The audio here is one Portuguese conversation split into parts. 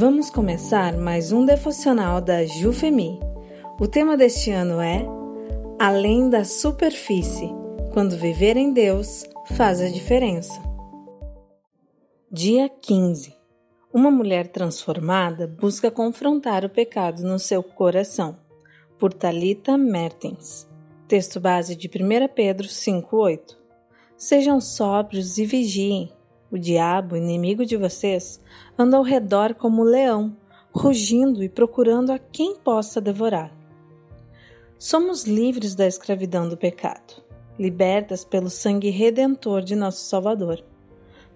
Vamos começar mais um devocional da Jufemi. O tema deste ano é Além da superfície. Quando viver em Deus faz a diferença. Dia 15. Uma mulher transformada busca confrontar o pecado no seu coração. Por Talita Mertens. Texto base de 1 Pedro 5:8. Sejam sóbrios e vigiem. O diabo, inimigo de vocês, anda ao redor como um leão, rugindo e procurando a quem possa devorar. Somos livres da escravidão do pecado, libertas pelo sangue redentor de nosso Salvador.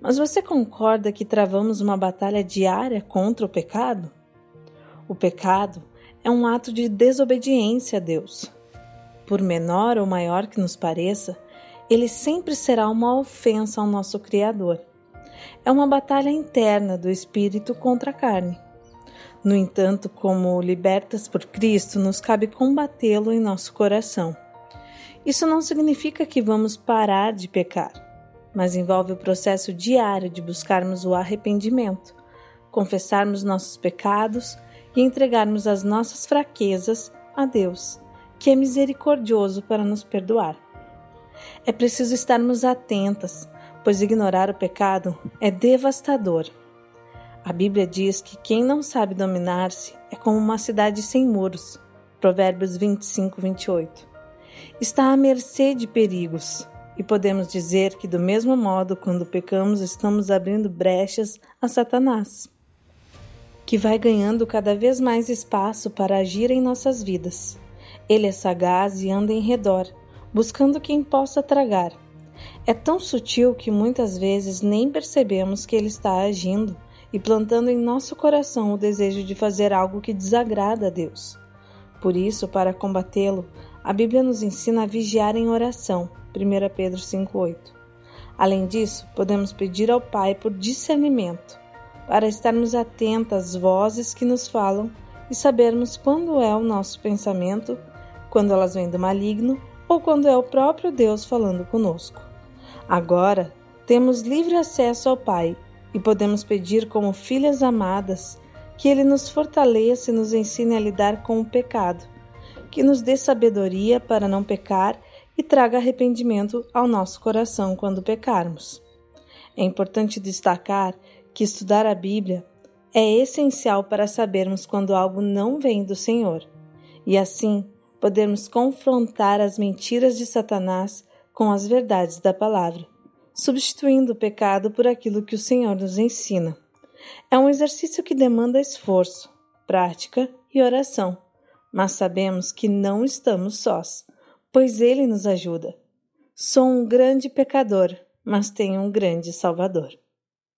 Mas você concorda que travamos uma batalha diária contra o pecado? O pecado é um ato de desobediência a Deus. Por menor ou maior que nos pareça, ele sempre será uma ofensa ao nosso Criador é uma batalha interna do espírito contra a carne. No entanto, como libertas por Cristo, nos cabe combatê-lo em nosso coração. Isso não significa que vamos parar de pecar, mas envolve o processo diário de buscarmos o arrependimento, confessarmos nossos pecados e entregarmos as nossas fraquezas a Deus, que é misericordioso para nos perdoar. É preciso estarmos atentas pois ignorar o pecado é devastador. A Bíblia diz que quem não sabe dominar-se é como uma cidade sem muros. Provérbios 25, 28. Está à mercê de perigos, e podemos dizer que, do mesmo modo, quando pecamos, estamos abrindo brechas a Satanás, que vai ganhando cada vez mais espaço para agir em nossas vidas. Ele é sagaz e anda em redor, buscando quem possa tragar. É tão sutil que muitas vezes nem percebemos que ele está agindo e plantando em nosso coração o desejo de fazer algo que desagrada a Deus. Por isso, para combatê-lo, a Bíblia nos ensina a vigiar em oração. 1 Pedro 5:8. Além disso, podemos pedir ao Pai por discernimento, para estarmos atentos às vozes que nos falam e sabermos quando é o nosso pensamento, quando elas vêm do maligno ou quando é o próprio Deus falando conosco. Agora temos livre acesso ao Pai e podemos pedir, como filhas amadas, que Ele nos fortaleça e nos ensine a lidar com o pecado, que nos dê sabedoria para não pecar e traga arrependimento ao nosso coração quando pecarmos. É importante destacar que estudar a Bíblia é essencial para sabermos quando algo não vem do Senhor e assim podermos confrontar as mentiras de Satanás com as verdades da palavra, substituindo o pecado por aquilo que o Senhor nos ensina. É um exercício que demanda esforço, prática e oração, mas sabemos que não estamos sós, pois Ele nos ajuda. Sou um grande pecador, mas tenho um grande Salvador.